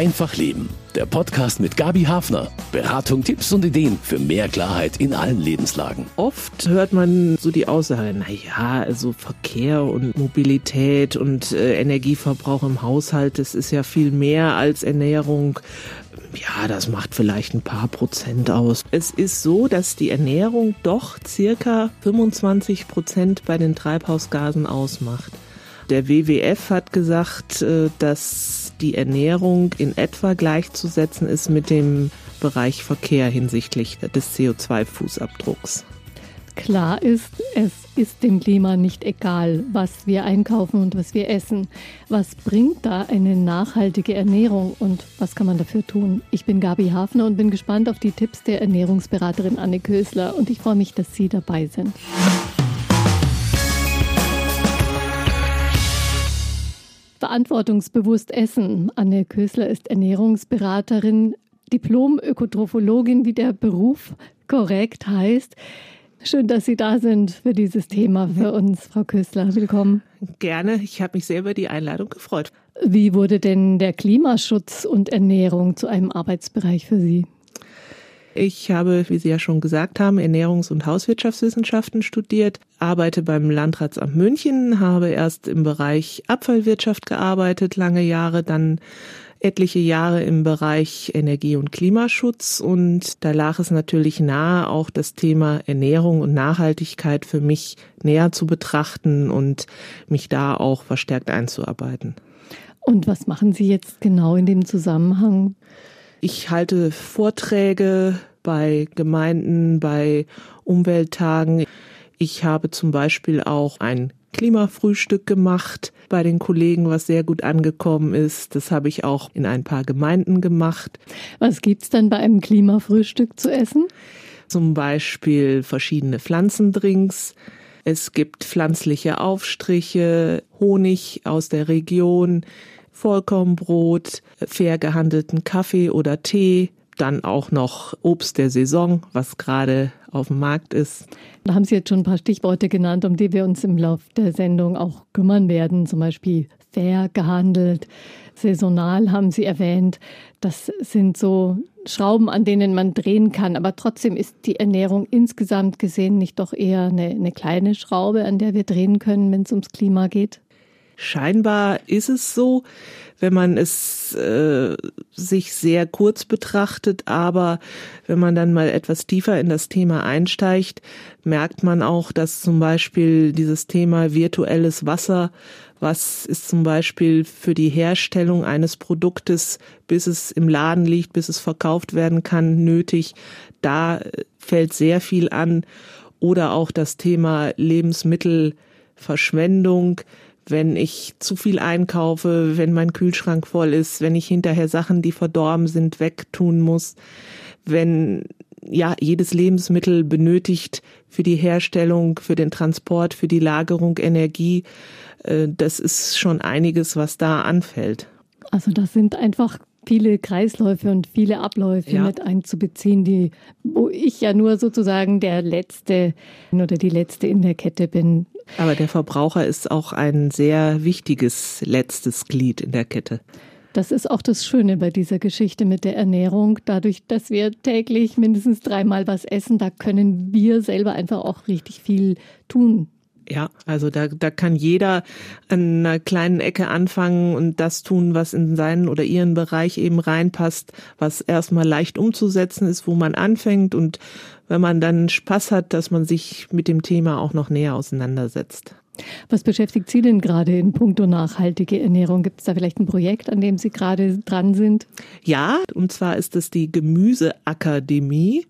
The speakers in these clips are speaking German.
Einfach Leben. Der Podcast mit Gabi Hafner. Beratung, Tipps und Ideen für mehr Klarheit in allen Lebenslagen. Oft hört man so die Aussage, naja, also Verkehr und Mobilität und äh, Energieverbrauch im Haushalt, das ist ja viel mehr als Ernährung. Ja, das macht vielleicht ein paar Prozent aus. Es ist so, dass die Ernährung doch circa 25 Prozent bei den Treibhausgasen ausmacht. Der WWF hat gesagt, äh, dass die Ernährung in etwa gleichzusetzen ist mit dem Bereich Verkehr hinsichtlich des CO2-Fußabdrucks. Klar ist, es ist dem Klima nicht egal, was wir einkaufen und was wir essen. Was bringt da eine nachhaltige Ernährung und was kann man dafür tun? Ich bin Gabi Hafner und bin gespannt auf die Tipps der Ernährungsberaterin Anne Kösler und ich freue mich, dass Sie dabei sind. Verantwortungsbewusst essen. Anne Kösler ist Ernährungsberaterin, Diplom-Ökotrophologin, wie der Beruf korrekt heißt. Schön, dass Sie da sind für dieses Thema für uns, Frau Kösler. Willkommen. Gerne. Ich habe mich sehr über die Einladung gefreut. Wie wurde denn der Klimaschutz und Ernährung zu einem Arbeitsbereich für Sie? Ich habe, wie Sie ja schon gesagt haben, Ernährungs- und Hauswirtschaftswissenschaften studiert, arbeite beim Landratsamt München, habe erst im Bereich Abfallwirtschaft gearbeitet, lange Jahre, dann etliche Jahre im Bereich Energie- und Klimaschutz und da lag es natürlich nahe, auch das Thema Ernährung und Nachhaltigkeit für mich näher zu betrachten und mich da auch verstärkt einzuarbeiten. Und was machen Sie jetzt genau in dem Zusammenhang? Ich halte Vorträge bei Gemeinden, bei Umwelttagen. Ich habe zum Beispiel auch ein Klimafrühstück gemacht bei den Kollegen, was sehr gut angekommen ist. Das habe ich auch in ein paar Gemeinden gemacht. Was gibt's dann bei einem Klimafrühstück zu essen? Zum Beispiel verschiedene Pflanzendrinks. Es gibt pflanzliche Aufstriche, Honig aus der Region, Vollkornbrot, fair gehandelten Kaffee oder Tee, dann auch noch Obst der Saison, was gerade auf dem Markt ist. Da haben Sie jetzt schon ein paar Stichworte genannt, um die wir uns im Laufe der Sendung auch kümmern werden. Zum Beispiel fair gehandelt, saisonal haben Sie erwähnt. Das sind so Schrauben, an denen man drehen kann. Aber trotzdem ist die Ernährung insgesamt gesehen nicht doch eher eine, eine kleine Schraube, an der wir drehen können, wenn es ums Klima geht? Scheinbar ist es so, wenn man es äh, sich sehr kurz betrachtet, aber wenn man dann mal etwas tiefer in das Thema einsteigt, merkt man auch, dass zum Beispiel dieses Thema virtuelles Wasser, was ist zum Beispiel für die Herstellung eines Produktes, bis es im Laden liegt, bis es verkauft werden kann, nötig, da fällt sehr viel an. Oder auch das Thema Lebensmittelverschwendung wenn ich zu viel einkaufe, wenn mein Kühlschrank voll ist, wenn ich hinterher Sachen, die verdorben sind, wegtun muss, wenn ja jedes Lebensmittel benötigt für die Herstellung, für den Transport, für die Lagerung Energie. Äh, das ist schon einiges, was da anfällt. Also das sind einfach viele Kreisläufe und viele Abläufe ja. mit einzubeziehen, die, wo ich ja nur sozusagen der Letzte oder die Letzte in der Kette bin. Aber der Verbraucher ist auch ein sehr wichtiges letztes Glied in der Kette. Das ist auch das Schöne bei dieser Geschichte mit der Ernährung. Dadurch, dass wir täglich mindestens dreimal was essen, da können wir selber einfach auch richtig viel tun. Ja, also da, da kann jeder an einer kleinen Ecke anfangen und das tun, was in seinen oder ihren Bereich eben reinpasst, was erstmal leicht umzusetzen ist, wo man anfängt und wenn man dann Spaß hat, dass man sich mit dem Thema auch noch näher auseinandersetzt. Was beschäftigt Sie denn gerade in puncto nachhaltige Ernährung? Gibt es da vielleicht ein Projekt, an dem Sie gerade dran sind? Ja, und zwar ist es die Gemüseakademie.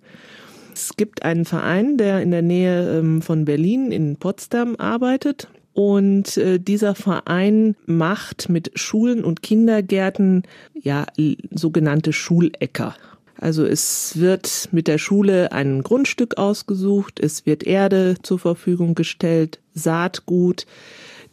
Es gibt einen Verein, der in der Nähe ähm, von Berlin in Potsdam arbeitet. Und äh, dieser Verein macht mit Schulen und Kindergärten ja sogenannte Schulecker. Also es wird mit der Schule ein Grundstück ausgesucht, es wird Erde zur Verfügung gestellt, Saatgut.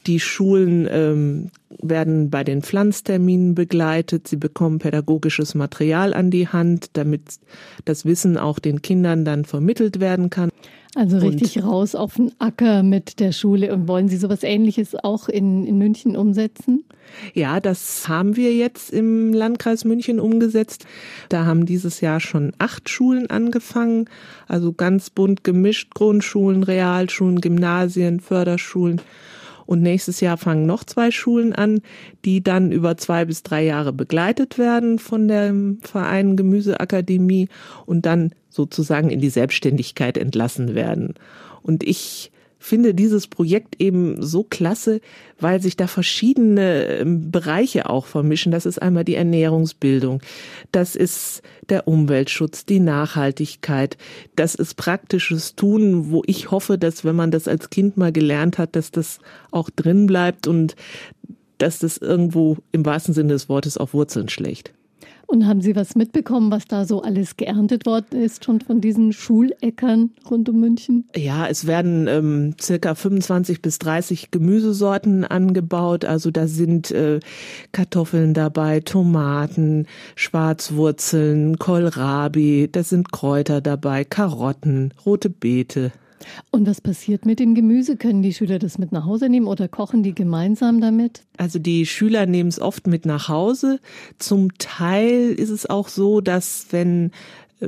Die Schulen ähm, werden bei den Pflanzterminen begleitet. Sie bekommen pädagogisches Material an die Hand, damit das Wissen auch den Kindern dann vermittelt werden kann. Also richtig und, raus auf den Acker mit der Schule. Und wollen Sie sowas Ähnliches auch in, in München umsetzen? Ja, das haben wir jetzt im Landkreis München umgesetzt. Da haben dieses Jahr schon acht Schulen angefangen, also ganz bunt gemischt, Grundschulen, Realschulen, Gymnasien, Förderschulen. Und nächstes Jahr fangen noch zwei Schulen an, die dann über zwei bis drei Jahre begleitet werden von dem Verein Gemüseakademie und dann sozusagen in die Selbstständigkeit entlassen werden. Und ich finde dieses Projekt eben so klasse, weil sich da verschiedene ähm, Bereiche auch vermischen. Das ist einmal die Ernährungsbildung, das ist der Umweltschutz, die Nachhaltigkeit, das ist praktisches Tun, wo ich hoffe, dass wenn man das als Kind mal gelernt hat, dass das auch drin bleibt und dass das irgendwo im wahrsten Sinne des Wortes auf Wurzeln schlägt. Und haben Sie was mitbekommen, was da so alles geerntet worden ist, schon von diesen Schuläckern rund um München? Ja, es werden ähm, circa 25 bis 30 Gemüsesorten angebaut. Also da sind äh, Kartoffeln dabei, Tomaten, Schwarzwurzeln, Kohlrabi, da sind Kräuter dabei, Karotten, rote Beete. Und was passiert mit dem Gemüse? Können die Schüler das mit nach Hause nehmen oder kochen die gemeinsam damit? Also die Schüler nehmen es oft mit nach Hause. Zum Teil ist es auch so, dass wenn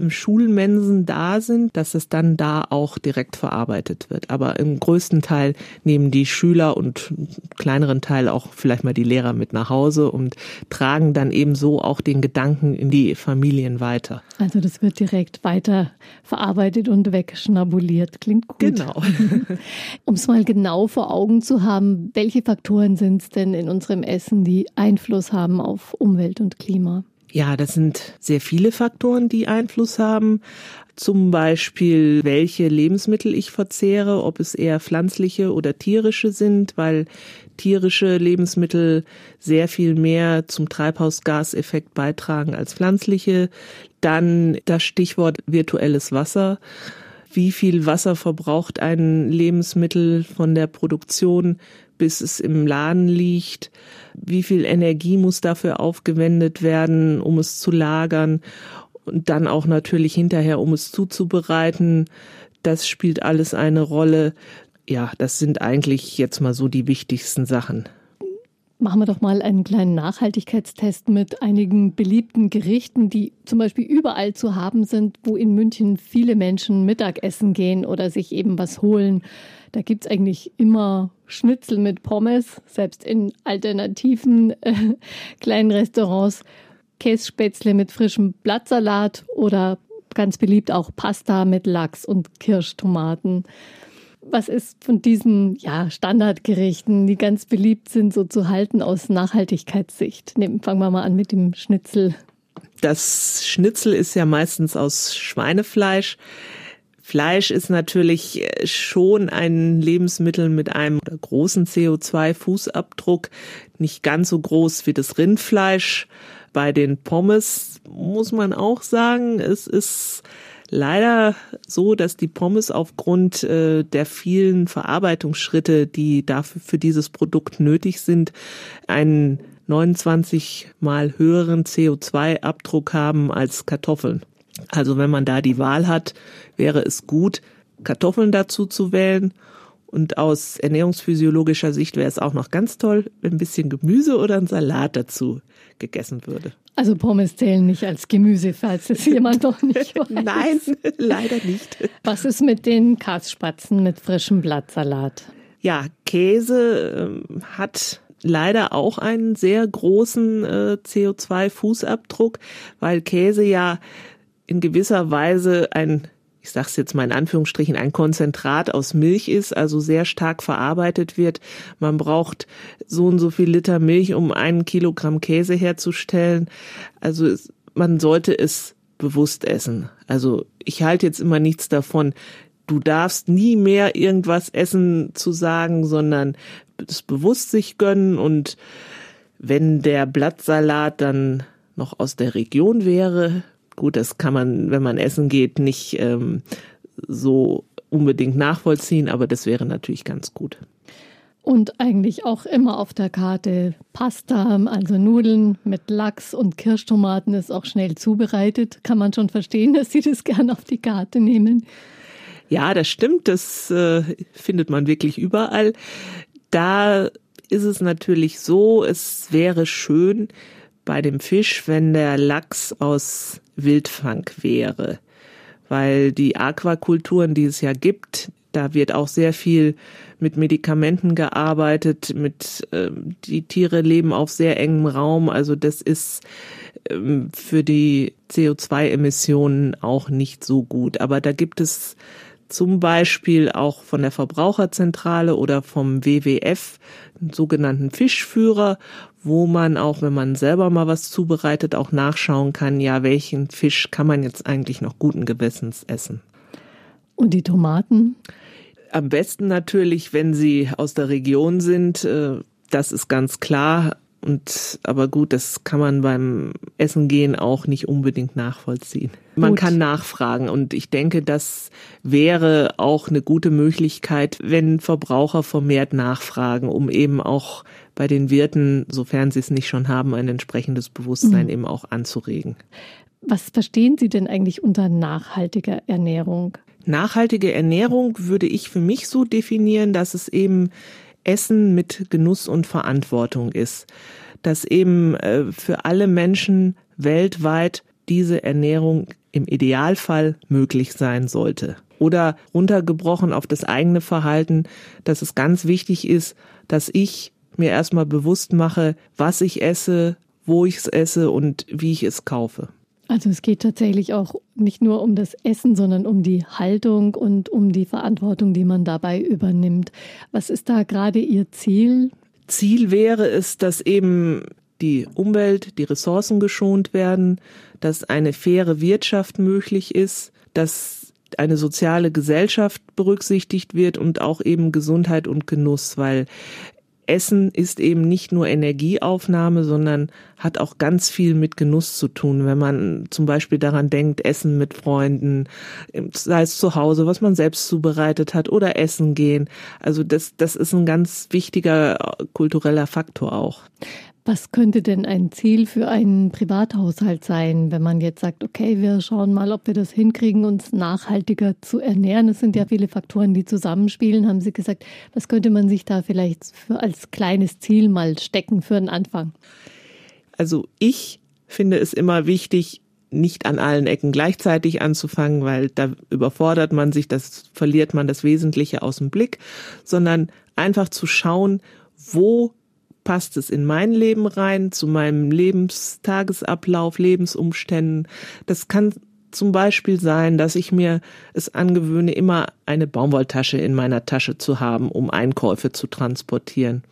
Schulmensen da sind, dass es dann da auch direkt verarbeitet wird. Aber im größten Teil nehmen die Schüler und kleineren Teil auch vielleicht mal die Lehrer mit nach Hause und tragen dann eben so auch den Gedanken in die Familien weiter. Also das wird direkt weiter verarbeitet und wegschnabuliert. Klingt gut. Genau. um es mal genau vor Augen zu haben, welche Faktoren sind es denn in unserem Essen, die Einfluss haben auf Umwelt und Klima? Ja, das sind sehr viele Faktoren, die Einfluss haben. Zum Beispiel, welche Lebensmittel ich verzehre, ob es eher pflanzliche oder tierische sind, weil tierische Lebensmittel sehr viel mehr zum Treibhausgaseffekt beitragen als pflanzliche. Dann das Stichwort virtuelles Wasser. Wie viel Wasser verbraucht ein Lebensmittel von der Produktion bis es im Laden liegt? Wie viel Energie muss dafür aufgewendet werden, um es zu lagern? Und dann auch natürlich hinterher, um es zuzubereiten. Das spielt alles eine Rolle. Ja, das sind eigentlich jetzt mal so die wichtigsten Sachen. Machen wir doch mal einen kleinen Nachhaltigkeitstest mit einigen beliebten Gerichten, die zum Beispiel überall zu haben sind, wo in München viele Menschen Mittagessen gehen oder sich eben was holen. Da gibt es eigentlich immer Schnitzel mit Pommes, selbst in alternativen äh, kleinen Restaurants. Kässpätzle mit frischem Blattsalat oder ganz beliebt auch Pasta mit Lachs und Kirschtomaten. Was ist von diesen ja, Standardgerichten, die ganz beliebt sind, so zu halten aus Nachhaltigkeitssicht? Nehmen, fangen wir mal an mit dem Schnitzel. Das Schnitzel ist ja meistens aus Schweinefleisch. Fleisch ist natürlich äh, schon ein Lebensmittel mit einem großen CO2-Fußabdruck, nicht ganz so groß wie das Rindfleisch. Bei den Pommes muss man auch sagen, es ist leider so, dass die Pommes aufgrund äh, der vielen Verarbeitungsschritte, die dafür für dieses Produkt nötig sind, einen 29 mal höheren CO2-Abdruck haben als Kartoffeln. Also wenn man da die Wahl hat, wäre es gut, Kartoffeln dazu zu wählen. Und aus ernährungsphysiologischer Sicht wäre es auch noch ganz toll, wenn ein bisschen Gemüse oder ein Salat dazu gegessen würde. Also Pommes zählen nicht als Gemüse, falls es jemand noch nicht weiß. Nein, leider nicht. Was ist mit den Kasspatzen mit frischem Blattsalat? Ja, Käse äh, hat leider auch einen sehr großen äh, CO2-Fußabdruck, weil Käse ja in gewisser Weise ein ich sage es jetzt mal in Anführungsstrichen, ein Konzentrat aus Milch ist, also sehr stark verarbeitet wird. Man braucht so und so viel Liter Milch, um einen Kilogramm Käse herzustellen. Also es, man sollte es bewusst essen. Also ich halte jetzt immer nichts davon, du darfst nie mehr irgendwas essen zu sagen, sondern es bewusst sich gönnen und wenn der Blattsalat dann noch aus der Region wäre, Gut, das kann man, wenn man essen geht, nicht ähm, so unbedingt nachvollziehen, aber das wäre natürlich ganz gut. Und eigentlich auch immer auf der Karte Pasta, also Nudeln mit Lachs und Kirschtomaten ist auch schnell zubereitet. Kann man schon verstehen, dass Sie das gern auf die Karte nehmen. Ja, das stimmt. Das äh, findet man wirklich überall. Da ist es natürlich so, es wäre schön bei dem Fisch, wenn der Lachs aus Wildfang wäre. Weil die Aquakulturen, die es ja gibt, da wird auch sehr viel mit Medikamenten gearbeitet, mit äh, die Tiere leben auf sehr engem Raum, also das ist ähm, für die CO2-Emissionen auch nicht so gut. Aber da gibt es zum Beispiel auch von der Verbraucherzentrale oder vom WWF einen sogenannten Fischführer, wo man auch, wenn man selber mal was zubereitet, auch nachschauen kann, ja, welchen Fisch kann man jetzt eigentlich noch guten Gewissens essen. Und die Tomaten? Am besten natürlich, wenn sie aus der Region sind. Äh, das ist ganz klar. Und aber gut, das kann man beim Essen gehen auch nicht unbedingt nachvollziehen. Man gut. kann nachfragen und ich denke, das wäre auch eine gute Möglichkeit, wenn Verbraucher vermehrt nachfragen, um eben auch bei den Wirten, sofern sie es nicht schon haben, ein entsprechendes Bewusstsein mhm. eben auch anzuregen. Was verstehen Sie denn eigentlich unter nachhaltiger Ernährung? Nachhaltige Ernährung würde ich für mich so definieren, dass es eben Essen mit Genuss und Verantwortung ist. Dass eben äh, für alle Menschen weltweit diese Ernährung im Idealfall möglich sein sollte. Oder runtergebrochen auf das eigene Verhalten, dass es ganz wichtig ist, dass ich mir erstmal bewusst mache, was ich esse, wo ich es esse und wie ich es kaufe. Also es geht tatsächlich auch nicht nur um das Essen, sondern um die Haltung und um die Verantwortung, die man dabei übernimmt. Was ist da gerade Ihr Ziel? Ziel wäre es, dass eben die Umwelt, die Ressourcen geschont werden, dass eine faire Wirtschaft möglich ist, dass eine soziale Gesellschaft berücksichtigt wird und auch eben Gesundheit und Genuss, weil Essen ist eben nicht nur Energieaufnahme, sondern hat auch ganz viel mit Genuss zu tun. Wenn man zum Beispiel daran denkt, Essen mit Freunden, sei es zu Hause, was man selbst zubereitet hat oder Essen gehen. Also das, das ist ein ganz wichtiger kultureller Faktor auch. Was könnte denn ein Ziel für einen Privathaushalt sein, wenn man jetzt sagt, okay, wir schauen mal, ob wir das hinkriegen, uns nachhaltiger zu ernähren? Es sind ja viele Faktoren, die zusammenspielen. Haben Sie gesagt, was könnte man sich da vielleicht für als kleines Ziel mal stecken für einen Anfang? Also ich finde es immer wichtig, nicht an allen Ecken gleichzeitig anzufangen, weil da überfordert man sich, das verliert man das Wesentliche aus dem Blick, sondern einfach zu schauen, wo passt es in mein Leben rein, zu meinem Lebenstagesablauf, Lebensumständen. Das kann zum Beispiel sein, dass ich mir es angewöhne, immer eine Baumwolltasche in meiner Tasche zu haben, um Einkäufe zu transportieren.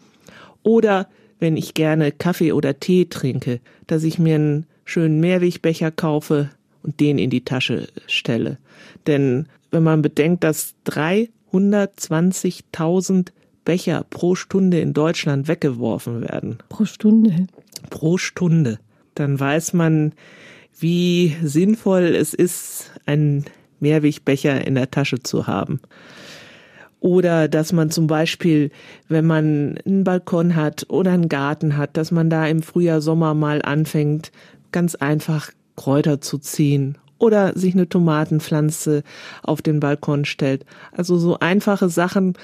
Oder wenn ich gerne Kaffee oder Tee trinke, dass ich mir einen schönen Mehrwegbecher kaufe und den in die Tasche stelle. Denn wenn man bedenkt, dass 320.000 Becher pro Stunde in Deutschland weggeworfen werden. Pro Stunde. Pro Stunde. Dann weiß man, wie sinnvoll es ist, einen Mehrwegbecher in der Tasche zu haben. Oder dass man zum Beispiel, wenn man einen Balkon hat oder einen Garten hat, dass man da im Frühjahr, Sommer mal anfängt, ganz einfach Kräuter zu ziehen oder sich eine Tomatenpflanze auf den Balkon stellt. Also so einfache Sachen,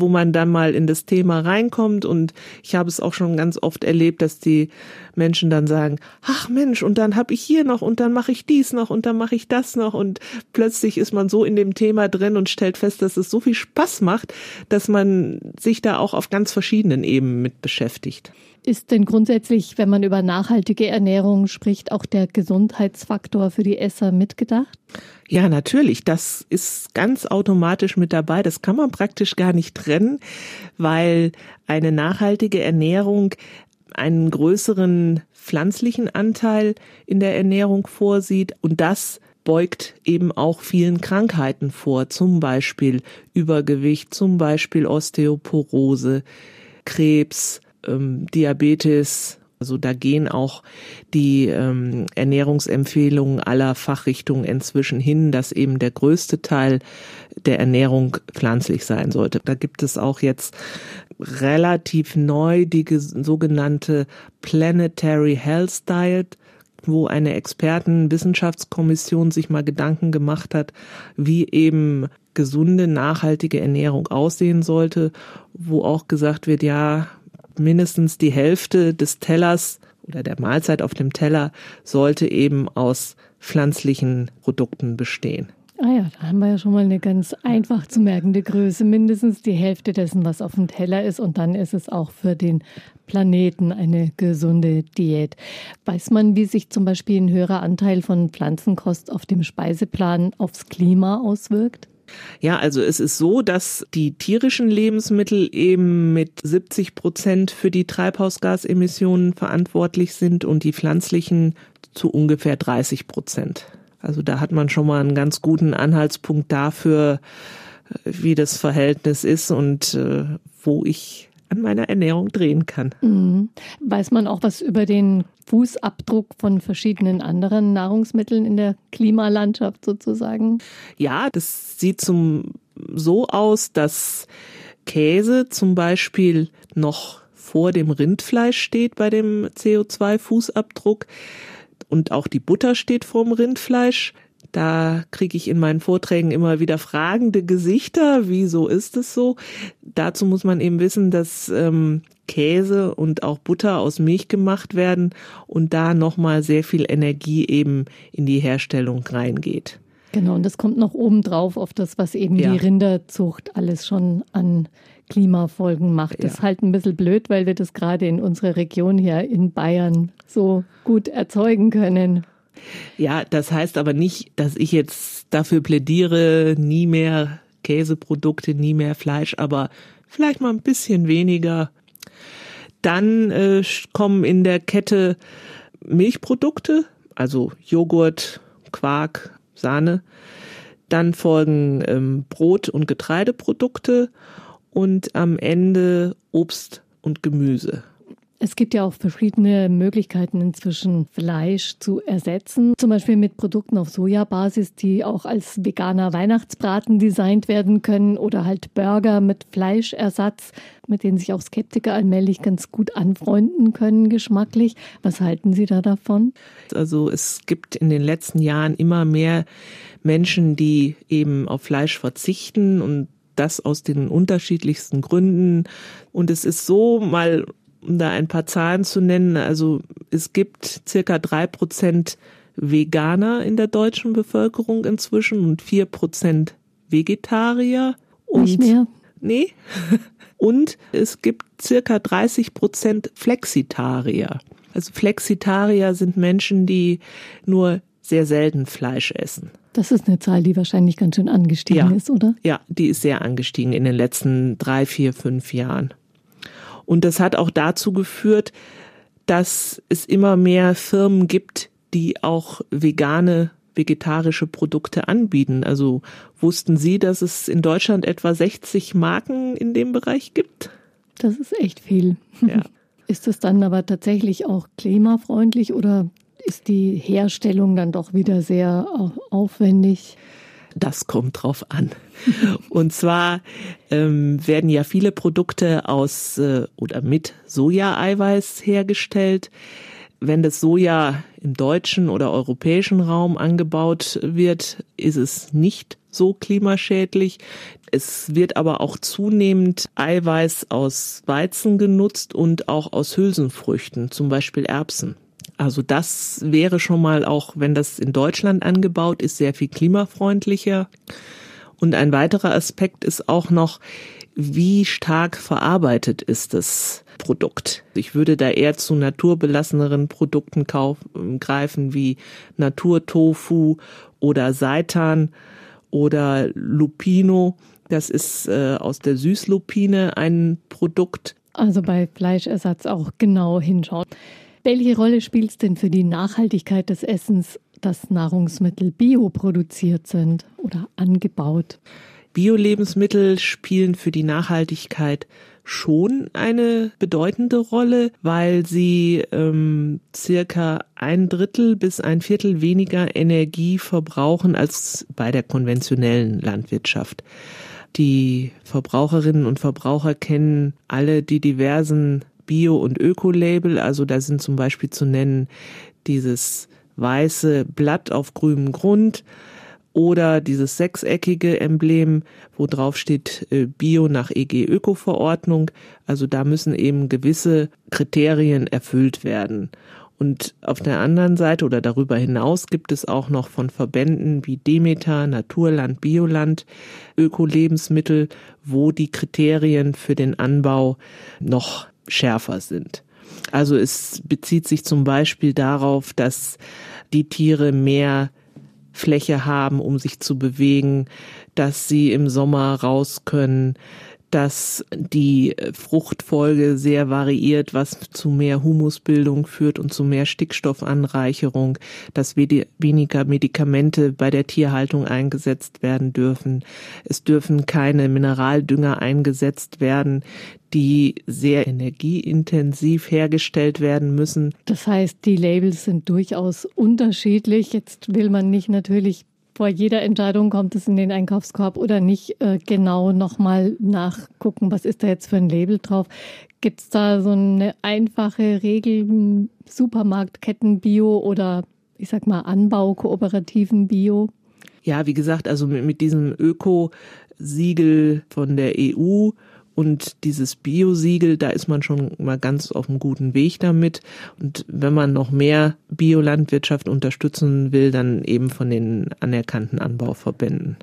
wo man dann mal in das Thema reinkommt. Und ich habe es auch schon ganz oft erlebt, dass die Menschen dann sagen, ach Mensch, und dann habe ich hier noch und dann mache ich dies noch und dann mache ich das noch. Und plötzlich ist man so in dem Thema drin und stellt fest, dass es so viel Spaß macht, dass man sich da auch auf ganz verschiedenen Ebenen mit beschäftigt. Ist denn grundsätzlich, wenn man über nachhaltige Ernährung spricht, auch der Gesundheitsfaktor für die Esser mitgedacht? Ja, natürlich. Das ist ganz automatisch mit dabei. Das kann man praktisch gar nicht trennen, weil eine nachhaltige Ernährung einen größeren pflanzlichen Anteil in der Ernährung vorsieht und das beugt eben auch vielen Krankheiten vor, zum Beispiel Übergewicht, zum Beispiel Osteoporose, Krebs, ähm, Diabetes Also da gehen auch die ähm, Ernährungsempfehlungen aller Fachrichtungen inzwischen hin, dass eben der größte Teil der Ernährung pflanzlich sein sollte. Da gibt es auch jetzt relativ neu die sogenannte Planetary Health Diet, wo eine Expertenwissenschaftskommission sich mal Gedanken gemacht hat, wie eben gesunde, nachhaltige Ernährung aussehen sollte, wo auch gesagt wird, ja, mindestens die Hälfte des Tellers oder der Mahlzeit auf dem Teller sollte eben aus pflanzlichen Produkten bestehen. Ah ja, da haben wir ja schon mal eine ganz einfach zu merkende Größe. Mindestens die Hälfte dessen, was auf dem Teller ist. Und dann ist es auch für den Planeten eine gesunde Diät. Weiß man, wie sich zum Beispiel ein höherer Anteil von Pflanzenkost auf dem Speiseplan aufs Klima auswirkt? Ja, also es ist so, dass die tierischen Lebensmittel eben mit 70 Prozent für die Treibhausgasemissionen verantwortlich sind und die pflanzlichen zu ungefähr 30 Prozent. Also da hat man schon mal einen ganz guten Anhaltspunkt dafür, wie das Verhältnis ist und äh, wo ich an meiner Ernährung drehen kann. Mhm. Weiß man auch was über den Fußabdruck von verschiedenen anderen Nahrungsmitteln in der Klimalandschaft sozusagen? Ja, das sieht zum, so aus, dass Käse zum Beispiel noch vor dem Rindfleisch steht bei dem CO2-Fußabdruck und auch die Butter steht vorm Rindfleisch. Da kriege ich in meinen Vorträgen immer wieder fragende Gesichter. Wieso ist es so? Dazu muss man eben wissen, dass ähm, Käse und auch Butter aus Milch gemacht werden und da nochmal sehr viel Energie eben in die Herstellung reingeht. Genau, und das kommt noch oben drauf auf das, was eben ja. die Rinderzucht alles schon an Klimafolgen macht. Das ist halt ein bisschen blöd, weil wir das gerade in unserer Region hier in Bayern so gut erzeugen können. Ja, das heißt aber nicht, dass ich jetzt dafür plädiere, nie mehr Käseprodukte, nie mehr Fleisch, aber vielleicht mal ein bisschen weniger. Dann äh, kommen in der Kette Milchprodukte, also Joghurt, Quark, Sahne. Dann folgen ähm, Brot- und Getreideprodukte und am Ende Obst und Gemüse. Es gibt ja auch verschiedene Möglichkeiten inzwischen Fleisch zu ersetzen, zum Beispiel mit Produkten auf Sojabasis, die auch als veganer Weihnachtsbraten designt werden können oder halt Burger mit Fleischersatz, mit denen sich auch Skeptiker allmählich ganz gut anfreunden können geschmacklich. Was halten Sie da davon? Also es gibt in den letzten Jahren immer mehr Menschen, die eben auf Fleisch verzichten und das aus den unterschiedlichsten Gründen. Und es ist so, mal um da ein paar Zahlen zu nennen, also es gibt circa drei Prozent Veganer in der deutschen Bevölkerung inzwischen und vier Prozent Vegetarier. Und, Nicht mehr? Nee. Und es gibt circa 30 Prozent Flexitarier. Also Flexitarier sind Menschen, die nur sehr selten Fleisch essen. Das ist eine Zahl, die wahrscheinlich ganz schön angestiegen ja. ist, oder? Ja, die ist sehr angestiegen in den letzten drei, vier, fünf Jahren. Und das hat auch dazu geführt, dass es immer mehr Firmen gibt, die auch vegane, vegetarische Produkte anbieten. Also wussten Sie, dass es in Deutschland etwa 60 Marken in dem Bereich gibt? Das ist echt viel. Ja. Ist es dann aber tatsächlich auch klimafreundlich oder ist die Herstellung dann doch wieder sehr aufwendig? Das kommt drauf an. Und zwar ähm, werden ja viele Produkte aus äh, oder mit Sojaeiweiß hergestellt. Wenn das Soja im deutschen oder europäischen Raum angebaut wird, ist es nicht so klimaschädlich. Es wird aber auch zunehmend Eiweiß aus Weizen genutzt und auch aus Hülsenfrüchten, zum Beispiel Erbsen. Also das wäre schon mal auch, wenn das in Deutschland angebaut ist, sehr viel klimafreundlicher. Und ein weiterer Aspekt ist auch noch, wie stark verarbeitet ist das Produkt. Ich würde da eher zu naturbelasseneren Produkten kaufen, greifen wie Naturtofu oder Seitan oder Lupino. Das ist äh, aus der Süßlupine ein Produkt. Also bei Fleischersatz auch genau hinschauen. Welche Rolle spielt es denn für die Nachhaltigkeit des Essens, dass Nahrungsmittel bioproduziert sind oder angebaut? Bio-Lebensmittel spielen für die Nachhaltigkeit schon eine bedeutende Rolle, weil sie ähm, circa ein Drittel bis ein Viertel weniger Energie verbrauchen als bei der konventionellen Landwirtschaft. Die Verbraucherinnen und Verbraucher kennen alle die diversen Bio- und Öko-Label. Also da sind zum Beispiel zu nennen dieses weiße Blatt auf grünem Grund, oder dieses sechseckige Emblem, wo drauf steht äh, Bio nach EG Öko-Verordnung. Also da müssen eben gewisse Kriterien erfüllt werden. Und auf der anderen Seite oder darüber hinaus gibt es auch noch von Verbänden wie Demeter, Naturland, Bioland, Öko-Lebensmittel, wo die Kriterien für den Anbau noch schärfer sind. Also es bezieht sich zum Beispiel darauf, dass die Tiere mehr Fläche haben, um sich zu bewegen, dass sie im Sommer raus können, dass die Fruchtfolge sehr variiert, was zu mehr Humusbildung führt und zu mehr Stickstoffanreicherung, dass weniger Medikamente bei der Tierhaltung eingesetzt werden dürfen. Es dürfen keine Mineraldünger eingesetzt werden, die sehr energieintensiv hergestellt werden müssen. Das heißt, die Labels sind durchaus unterschiedlich. Jetzt will man nicht natürlich vor jeder Entscheidung kommt es in den Einkaufskorb oder nicht äh, genau nochmal nachgucken, was ist da jetzt für ein Label drauf. Gibt es da so eine einfache Regel, Supermarktketten Bio oder ich sag mal Anbaukooperativen Bio? Ja, wie gesagt, also mit, mit diesem Öko-Siegel von der EU und dieses Bio-Siegel, da ist man schon mal ganz auf einem guten Weg damit. Und wenn man noch mehr Biolandwirtschaft unterstützen will, dann eben von den anerkannten Anbauverbänden.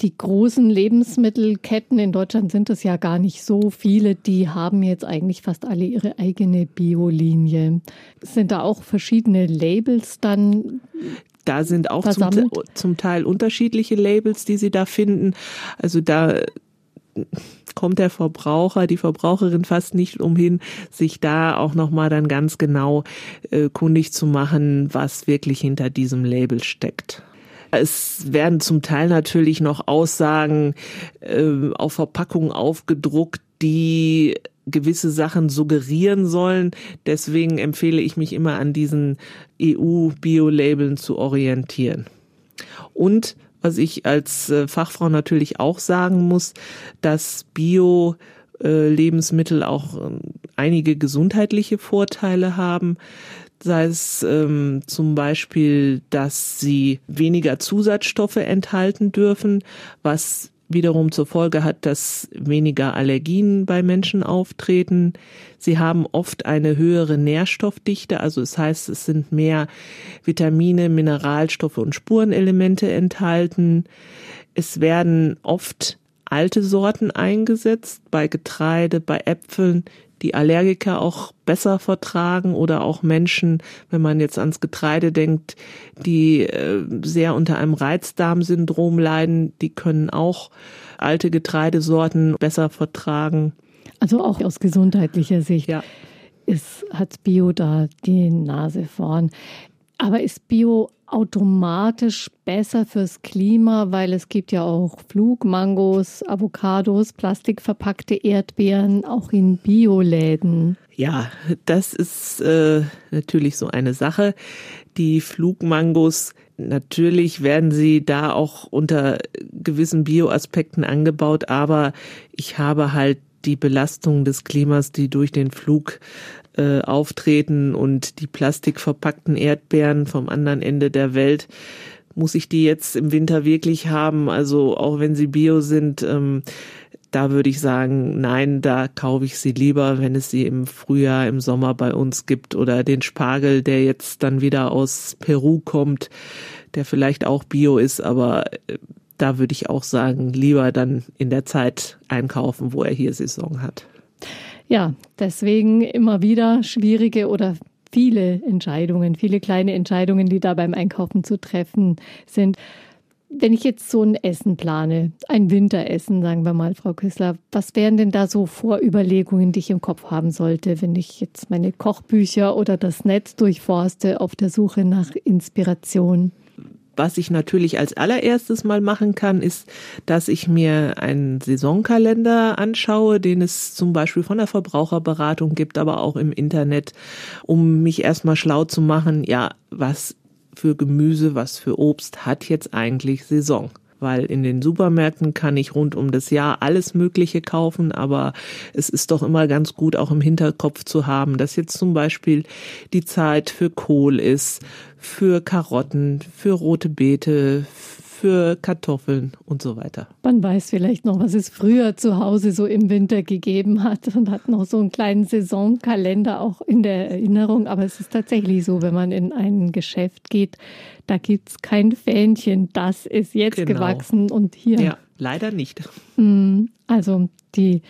Die großen Lebensmittelketten in Deutschland sind es ja gar nicht so viele. Die haben jetzt eigentlich fast alle ihre eigene Biolinie. Sind da auch verschiedene Labels dann? Da sind auch zum, zum Teil unterschiedliche Labels, die Sie da finden. Also da kommt der Verbraucher, die Verbraucherin fast nicht umhin, sich da auch nochmal dann ganz genau äh, kundig zu machen, was wirklich hinter diesem Label steckt. Es werden zum Teil natürlich noch Aussagen äh, auf Verpackungen aufgedruckt, die gewisse Sachen suggerieren sollen. Deswegen empfehle ich mich immer an diesen EU-Bio-Labeln zu orientieren. Und was ich als äh, Fachfrau natürlich auch sagen muss, dass Bio äh, Lebensmittel auch ähm, einige gesundheitliche Vorteile haben. Sei es ähm, zum Beispiel, dass sie weniger Zusatzstoffe enthalten dürfen, was wiederum zur Folge hat, dass weniger Allergien bei Menschen auftreten. Sie haben oft eine höhere Nährstoffdichte, also es heißt, es sind mehr Vitamine, Mineralstoffe und Spurenelemente enthalten. Es werden oft alte Sorten eingesetzt, bei Getreide, bei Äpfeln, die Allergiker auch besser vertragen oder auch Menschen, wenn man jetzt ans Getreide denkt, die äh, sehr unter einem Reizdarmsyndrom leiden, die können auch alte Getreidesorten besser vertragen. Also auch aus gesundheitlicher Sicht ja. ist, hat Bio da die Nase vorn. Aber ist Bio automatisch besser fürs Klima, weil es gibt ja auch Flugmangos, Avocados, plastikverpackte Erdbeeren, auch in Bioläden. Ja, das ist äh, natürlich so eine Sache. Die Flugmangos, natürlich werden sie da auch unter gewissen Bioaspekten angebaut, aber ich habe halt die Belastung des Klimas, die durch den Flug äh, auftreten und die plastikverpackten Erdbeeren vom anderen Ende der Welt, muss ich die jetzt im Winter wirklich haben? Also auch wenn sie bio sind, ähm, da würde ich sagen, nein, da kaufe ich sie lieber, wenn es sie im Frühjahr, im Sommer bei uns gibt oder den Spargel, der jetzt dann wieder aus Peru kommt, der vielleicht auch bio ist, aber äh, da würde ich auch sagen, lieber dann in der Zeit einkaufen, wo er hier Saison hat. Ja, deswegen immer wieder schwierige oder viele Entscheidungen, viele kleine Entscheidungen, die da beim Einkaufen zu treffen sind. Wenn ich jetzt so ein Essen plane, ein Winteressen, sagen wir mal, Frau Küssler, was wären denn da so Vorüberlegungen, die ich im Kopf haben sollte, wenn ich jetzt meine Kochbücher oder das Netz durchforste auf der Suche nach Inspiration? Was ich natürlich als allererstes mal machen kann, ist, dass ich mir einen Saisonkalender anschaue, den es zum Beispiel von der Verbraucherberatung gibt, aber auch im Internet, um mich erstmal schlau zu machen, ja, was für Gemüse, was für Obst hat jetzt eigentlich Saison weil in den Supermärkten kann ich rund um das Jahr alles Mögliche kaufen, aber es ist doch immer ganz gut auch im Hinterkopf zu haben, dass jetzt zum Beispiel die Zeit für Kohl ist, für Karotten, für rote Beete, für Kartoffeln und so weiter. Man weiß vielleicht noch, was es früher zu Hause so im Winter gegeben hat und hat noch so einen kleinen Saisonkalender auch in der Erinnerung. Aber es ist tatsächlich so, wenn man in ein Geschäft geht, da gibt es kein Fähnchen, das ist jetzt genau. gewachsen und hier. Ja, leider nicht. Mm, also die,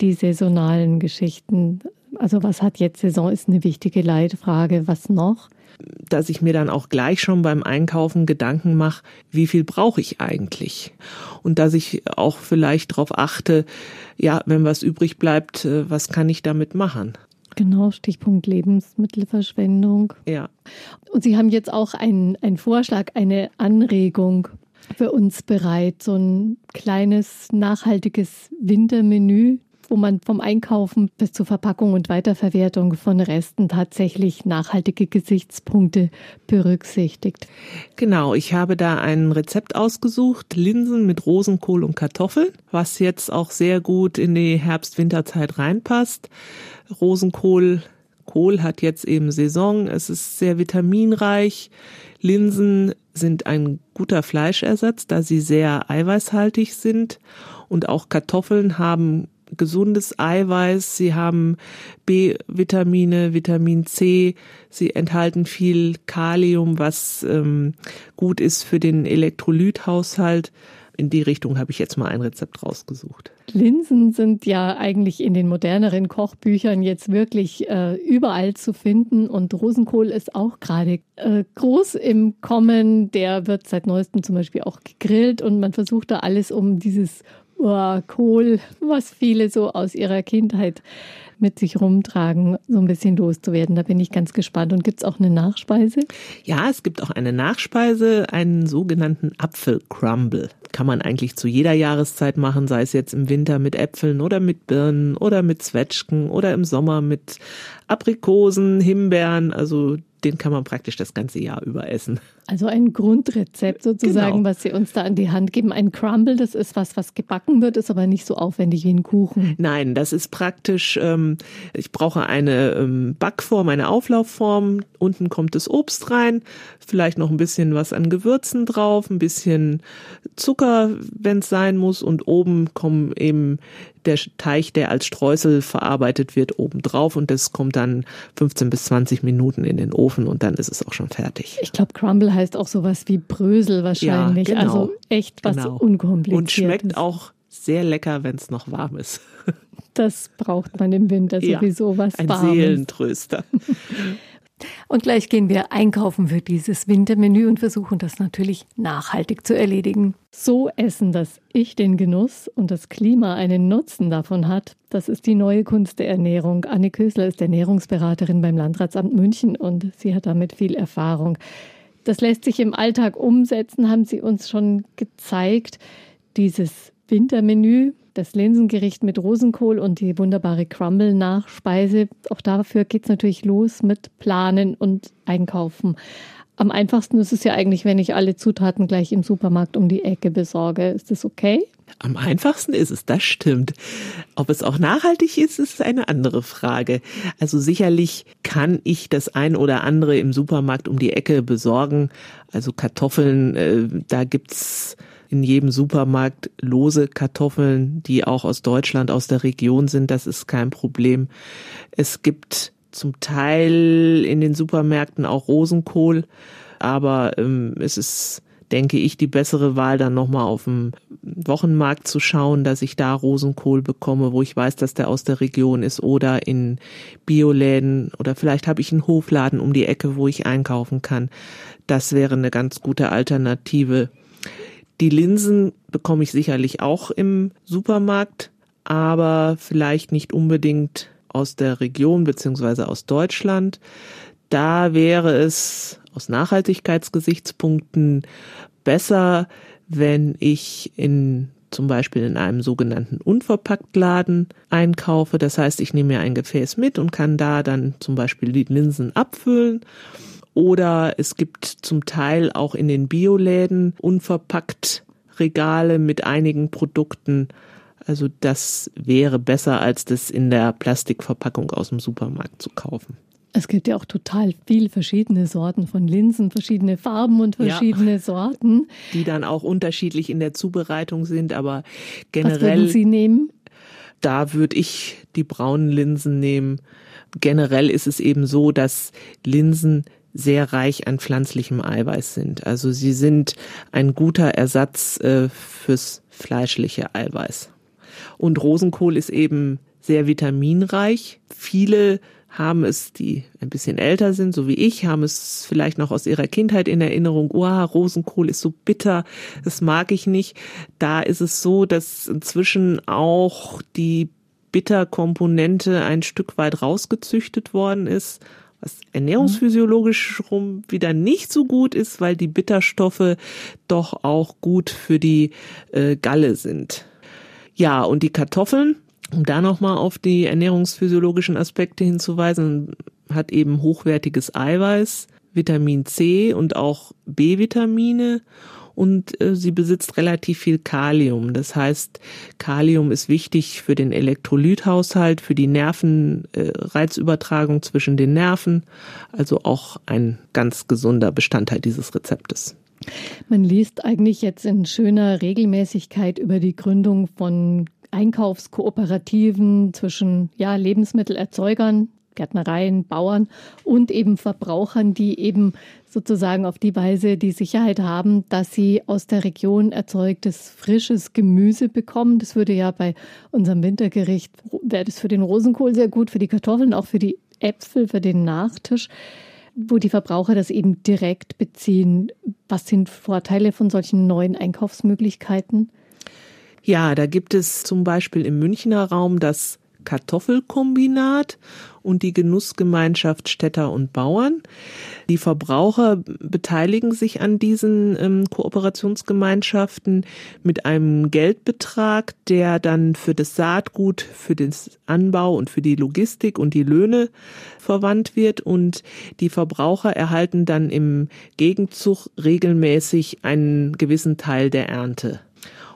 die saisonalen Geschichten. Also was hat jetzt Saison, ist eine wichtige Leitfrage. Was noch? Dass ich mir dann auch gleich schon beim Einkaufen Gedanken mache, wie viel brauche ich eigentlich? Und dass ich auch vielleicht darauf achte, ja, wenn was übrig bleibt, äh, was kann ich damit machen? Genau, Stichpunkt Lebensmittelverschwendung. Ja. Und Sie haben jetzt auch einen, einen Vorschlag, eine Anregung für uns bereit, so ein kleines nachhaltiges Wintermenü, wo man vom Einkaufen bis zur Verpackung und Weiterverwertung von Resten tatsächlich nachhaltige Gesichtspunkte berücksichtigt. Genau, ich habe da ein Rezept ausgesucht, Linsen mit Rosenkohl und Kartoffeln, was jetzt auch sehr gut in die Herbst-Winterzeit reinpasst. Rosenkohl, Kohl hat jetzt eben Saison, es ist sehr vitaminreich. Linsen sind ein guter Fleischersatz, da sie sehr eiweißhaltig sind. Und auch Kartoffeln haben gesundes Eiweiß, sie haben B-Vitamine, Vitamin C, sie enthalten viel Kalium, was ähm, gut ist für den Elektrolythaushalt. In die Richtung habe ich jetzt mal ein Rezept rausgesucht. Linsen sind ja eigentlich in den moderneren Kochbüchern jetzt wirklich äh, überall zu finden und Rosenkohl ist auch gerade äh, groß im Kommen. Der wird seit neuestem zum Beispiel auch gegrillt und man versucht da alles, um dieses oh, Kohl, was viele so aus ihrer Kindheit mit sich rumtragen, so ein bisschen loszuwerden. Da bin ich ganz gespannt. Und gibt es auch eine Nachspeise? Ja, es gibt auch eine Nachspeise, einen sogenannten Apfelcrumble. Kann man eigentlich zu jeder Jahreszeit machen, sei es jetzt im Winter mit Äpfeln oder mit Birnen oder mit Zwetschgen oder im Sommer mit Aprikosen, Himbeeren. Also den kann man praktisch das ganze Jahr über essen. Also ein Grundrezept sozusagen, genau. was Sie uns da an die Hand geben. Ein Crumble, das ist was, was gebacken wird, ist aber nicht so aufwendig wie ein Kuchen. Nein, das ist praktisch, ähm, ich brauche eine ähm, Backform, eine Auflaufform. Unten kommt das Obst rein, vielleicht noch ein bisschen was an Gewürzen drauf, ein bisschen Zucker, wenn es sein muss. Und oben kommen eben der Teig, der als Streusel verarbeitet wird, oben drauf. Und das kommt dann 15 bis 20 Minuten in den Ofen und dann ist es auch schon fertig. Ich glaube, Crumble heißt auch sowas wie Brösel wahrscheinlich. Ja, genau. Also echt was genau. unkompliziertes. Und schmeckt auch sehr lecker, wenn es noch warm ist. Das braucht man im Winter sowieso ja, was ein Warmes. Ein Seelentröster. Und gleich gehen wir einkaufen für dieses Wintermenü und versuchen das natürlich nachhaltig zu erledigen. So essen, dass ich den Genuss und das Klima einen Nutzen davon hat, das ist die neue Kunst der Ernährung. Anne Kösler ist Ernährungsberaterin beim Landratsamt München und sie hat damit viel Erfahrung. Das lässt sich im Alltag umsetzen, haben Sie uns schon gezeigt. Dieses Wintermenü, das Linsengericht mit Rosenkohl und die wunderbare Crumble-Nachspeise. Auch dafür geht es natürlich los mit Planen und Einkaufen. Am einfachsten ist es ja eigentlich, wenn ich alle Zutaten gleich im Supermarkt um die Ecke besorge. Ist das okay? Am einfachsten ist es, das stimmt. Ob es auch nachhaltig ist, ist eine andere Frage. Also sicherlich kann ich das ein oder andere im Supermarkt um die Ecke besorgen. Also Kartoffeln, äh, da gibt's in jedem Supermarkt lose Kartoffeln, die auch aus Deutschland, aus der Region sind. Das ist kein Problem. Es gibt zum Teil in den Supermärkten auch Rosenkohl, aber ähm, es ist, denke ich, die bessere Wahl, dann nochmal auf dem Wochenmarkt zu schauen, dass ich da Rosenkohl bekomme, wo ich weiß, dass der aus der Region ist oder in Bioläden oder vielleicht habe ich einen Hofladen um die Ecke, wo ich einkaufen kann. Das wäre eine ganz gute Alternative. Die Linsen bekomme ich sicherlich auch im Supermarkt, aber vielleicht nicht unbedingt aus der Region beziehungsweise aus Deutschland. Da wäre es aus Nachhaltigkeitsgesichtspunkten besser, wenn ich in zum Beispiel in einem sogenannten Unverpacktladen einkaufe. Das heißt, ich nehme mir ein Gefäß mit und kann da dann zum Beispiel die Linsen abfüllen. Oder es gibt zum Teil auch in den Bioläden unverpackt Regale mit einigen Produkten. Also das wäre besser, als das in der Plastikverpackung aus dem Supermarkt zu kaufen. Es gibt ja auch total viel verschiedene Sorten von Linsen, verschiedene Farben und verschiedene ja, Sorten. Die dann auch unterschiedlich in der Zubereitung sind, aber generell. Was würden Sie nehmen? Da würde ich die braunen Linsen nehmen. Generell ist es eben so, dass Linsen sehr reich an pflanzlichem Eiweiß sind. Also sie sind ein guter Ersatz äh, fürs fleischliche Eiweiß. Und Rosenkohl ist eben sehr vitaminreich. Viele haben es, die ein bisschen älter sind, so wie ich, haben es vielleicht noch aus ihrer Kindheit in Erinnerung, oh, Rosenkohl ist so bitter, das mag ich nicht. Da ist es so, dass inzwischen auch die Bitterkomponente ein Stück weit rausgezüchtet worden ist, was ernährungsphysiologisch rum wieder nicht so gut ist, weil die Bitterstoffe doch auch gut für die äh, Galle sind. Ja, und die Kartoffeln, um da nochmal auf die ernährungsphysiologischen Aspekte hinzuweisen, hat eben hochwertiges Eiweiß, Vitamin C und auch B-Vitamine und äh, sie besitzt relativ viel Kalium. Das heißt, Kalium ist wichtig für den Elektrolythaushalt, für die Nervenreizübertragung äh, zwischen den Nerven, also auch ein ganz gesunder Bestandteil dieses Rezeptes. Man liest eigentlich jetzt in schöner Regelmäßigkeit über die Gründung von Einkaufskooperativen zwischen ja, Lebensmittelerzeugern, Gärtnereien, Bauern und eben Verbrauchern, die eben sozusagen auf die Weise die Sicherheit haben, dass sie aus der Region erzeugtes frisches Gemüse bekommen. Das würde ja bei unserem Wintergericht, wäre das für den Rosenkohl sehr gut, für die Kartoffeln, auch für die Äpfel, für den Nachtisch, wo die Verbraucher das eben direkt beziehen. Was sind Vorteile von solchen neuen Einkaufsmöglichkeiten? Ja, da gibt es zum Beispiel im Münchner Raum das Kartoffelkombinat und die Genussgemeinschaft Städter und Bauern. Die Verbraucher beteiligen sich an diesen ähm, Kooperationsgemeinschaften mit einem Geldbetrag, der dann für das Saatgut, für den Anbau und für die Logistik und die Löhne verwandt wird und die Verbraucher erhalten dann im Gegenzug regelmäßig einen gewissen Teil der Ernte.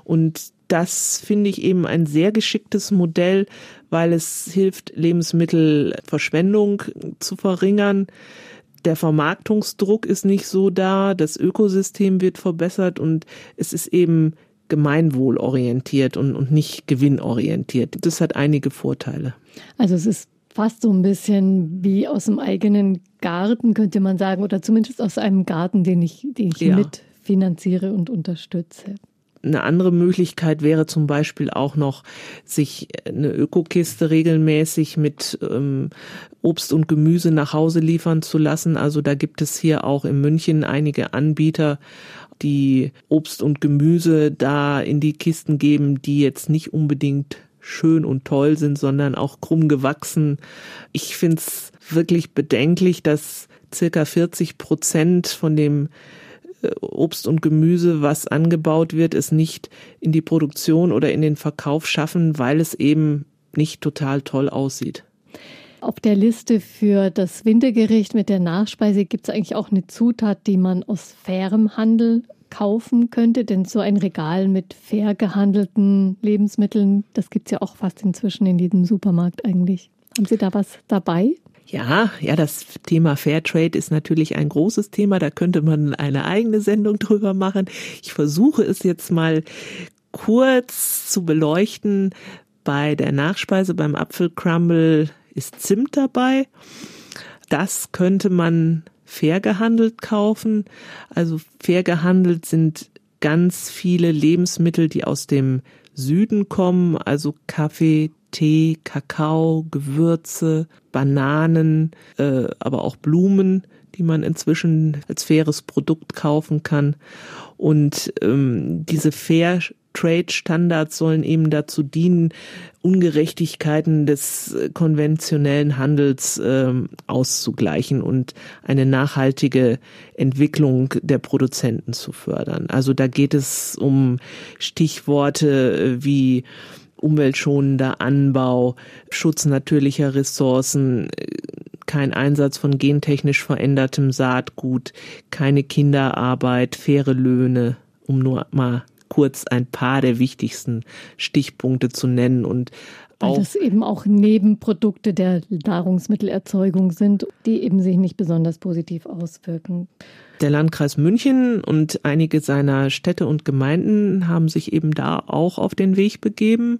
Und das finde ich eben ein sehr geschicktes Modell, weil es hilft, Lebensmittelverschwendung zu verringern. Der Vermarktungsdruck ist nicht so da, das Ökosystem wird verbessert und es ist eben gemeinwohlorientiert und, und nicht gewinnorientiert. Das hat einige Vorteile. Also es ist fast so ein bisschen wie aus dem eigenen Garten, könnte man sagen, oder zumindest aus einem Garten, den ich, den ich ja. mitfinanziere und unterstütze. Eine andere Möglichkeit wäre zum Beispiel auch noch, sich eine Ökokiste regelmäßig mit ähm, Obst und Gemüse nach Hause liefern zu lassen. Also da gibt es hier auch in München einige Anbieter, die Obst und Gemüse da in die Kisten geben, die jetzt nicht unbedingt schön und toll sind, sondern auch krumm gewachsen. Ich finde es wirklich bedenklich, dass circa 40 Prozent von dem Obst und Gemüse, was angebaut wird, es nicht in die Produktion oder in den Verkauf schaffen, weil es eben nicht total toll aussieht. Auf der Liste für das Wintergericht mit der Nachspeise gibt es eigentlich auch eine Zutat, die man aus fairem Handel kaufen könnte, denn so ein Regal mit fair gehandelten Lebensmitteln, das gibt es ja auch fast inzwischen in jedem Supermarkt eigentlich. Haben Sie da was dabei? Ja, ja, das Thema Fairtrade ist natürlich ein großes Thema. Da könnte man eine eigene Sendung drüber machen. Ich versuche es jetzt mal kurz zu beleuchten. Bei der Nachspeise beim Apfelcrumble ist Zimt dabei. Das könnte man fair gehandelt kaufen. Also fair gehandelt sind ganz viele Lebensmittel, die aus dem Süden kommen, also Kaffee, Tee, Kakao, Gewürze, Bananen, äh, aber auch Blumen, die man inzwischen als faires Produkt kaufen kann. Und ähm, diese Fair Trade-Standards sollen eben dazu dienen, Ungerechtigkeiten des äh, konventionellen Handels äh, auszugleichen und eine nachhaltige Entwicklung der Produzenten zu fördern. Also da geht es um Stichworte äh, wie umweltschonender Anbau, Schutz natürlicher Ressourcen, kein Einsatz von gentechnisch verändertem Saatgut, keine Kinderarbeit, faire Löhne, um nur mal kurz ein paar der wichtigsten Stichpunkte zu nennen. Und weil das eben auch Nebenprodukte der Nahrungsmittelerzeugung sind, die eben sich nicht besonders positiv auswirken. Der Landkreis München und einige seiner Städte und Gemeinden haben sich eben da auch auf den Weg begeben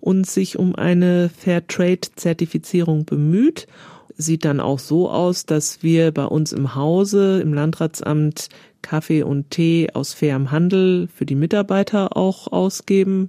und sich um eine Fairtrade-Zertifizierung bemüht. Sieht dann auch so aus, dass wir bei uns im Hause, im Landratsamt Kaffee und Tee aus fairem Handel für die Mitarbeiter auch ausgeben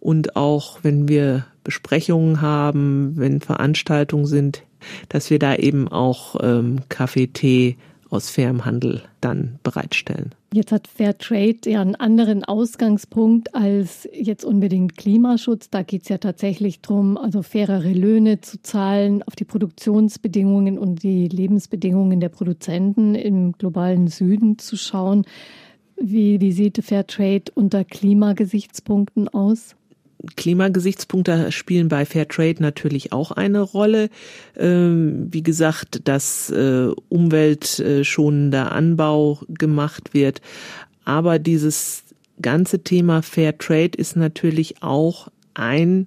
und auch wenn wir Besprechungen haben, wenn Veranstaltungen sind, dass wir da eben auch ähm, Kaffee, Tee aus fairem Handel dann bereitstellen. Jetzt hat Fairtrade ja einen anderen Ausgangspunkt als jetzt unbedingt Klimaschutz. Da geht es ja tatsächlich darum, also fairere Löhne zu zahlen, auf die Produktionsbedingungen und die Lebensbedingungen der Produzenten im globalen Süden zu schauen. Wie, wie sieht Fairtrade unter Klimagesichtspunkten aus? Klimagesichtspunkte spielen bei Fairtrade natürlich auch eine Rolle. Ähm, wie gesagt, dass äh, umweltschonender Anbau gemacht wird. Aber dieses ganze Thema Fairtrade ist natürlich auch ein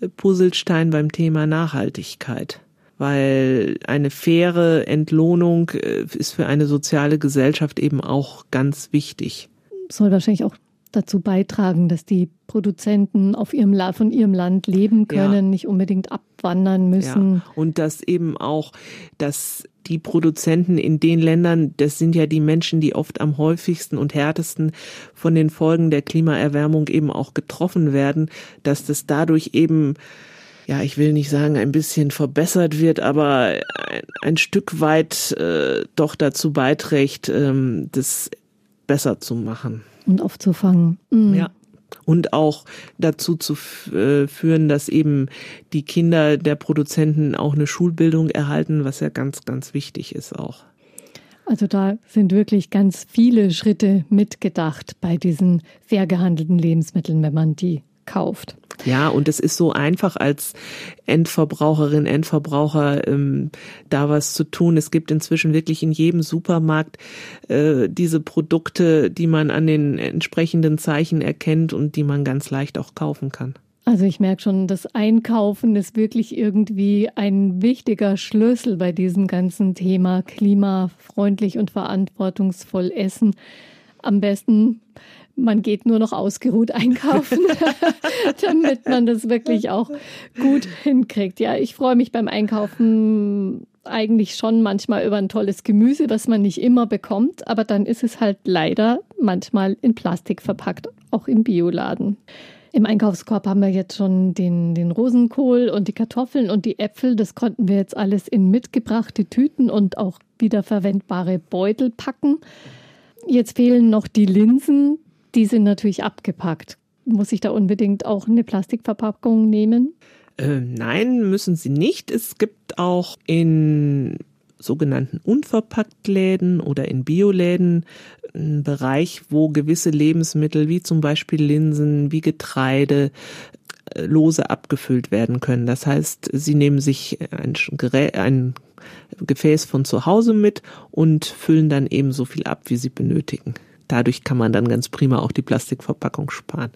äh, Puzzlestein beim Thema Nachhaltigkeit weil eine faire Entlohnung äh, ist für eine soziale Gesellschaft eben auch ganz wichtig. Soll wahrscheinlich auch dazu beitragen, dass die Produzenten auf ihrem von ihrem Land leben können, ja. nicht unbedingt abwandern müssen. Ja. Und dass eben auch, dass die Produzenten in den Ländern, das sind ja die Menschen, die oft am häufigsten und härtesten von den Folgen der Klimaerwärmung eben auch getroffen werden, dass das dadurch eben ja, ich will nicht sagen, ein bisschen verbessert wird, aber ein, ein Stück weit äh, doch dazu beiträgt, ähm, das besser zu machen und aufzufangen. Mhm. Ja. Und auch dazu zu äh, führen, dass eben die Kinder der Produzenten auch eine Schulbildung erhalten, was ja ganz, ganz wichtig ist auch. Also da sind wirklich ganz viele Schritte mitgedacht bei diesen fair gehandelten Lebensmitteln, wenn man die kauft. Ja, und es ist so einfach als Endverbraucherin, Endverbraucher ähm, da was zu tun. Es gibt inzwischen wirklich in jedem Supermarkt äh, diese Produkte, die man an den entsprechenden Zeichen erkennt und die man ganz leicht auch kaufen kann. Also ich merke schon, das Einkaufen ist wirklich irgendwie ein wichtiger Schlüssel bei diesem ganzen Thema klimafreundlich und verantwortungsvoll essen. Am besten man geht nur noch ausgeruht einkaufen, damit man das wirklich auch gut hinkriegt. Ja, ich freue mich beim Einkaufen eigentlich schon manchmal über ein tolles Gemüse, was man nicht immer bekommt, aber dann ist es halt leider manchmal in Plastik verpackt, auch im Bioladen. Im Einkaufskorb haben wir jetzt schon den, den Rosenkohl und die Kartoffeln und die Äpfel. Das konnten wir jetzt alles in mitgebrachte Tüten und auch wiederverwendbare Beutel packen. Jetzt fehlen noch die Linsen die sind natürlich abgepackt. Muss ich da unbedingt auch eine Plastikverpackung nehmen? Äh, nein, müssen Sie nicht. Es gibt auch in sogenannten Unverpacktläden oder in Bioläden einen Bereich, wo gewisse Lebensmittel wie zum Beispiel Linsen, wie Getreide äh, lose abgefüllt werden können. Das heißt, Sie nehmen sich ein, Gerät, ein Gefäß von zu Hause mit und füllen dann eben so viel ab, wie Sie benötigen dadurch kann man dann ganz prima auch die Plastikverpackung sparen.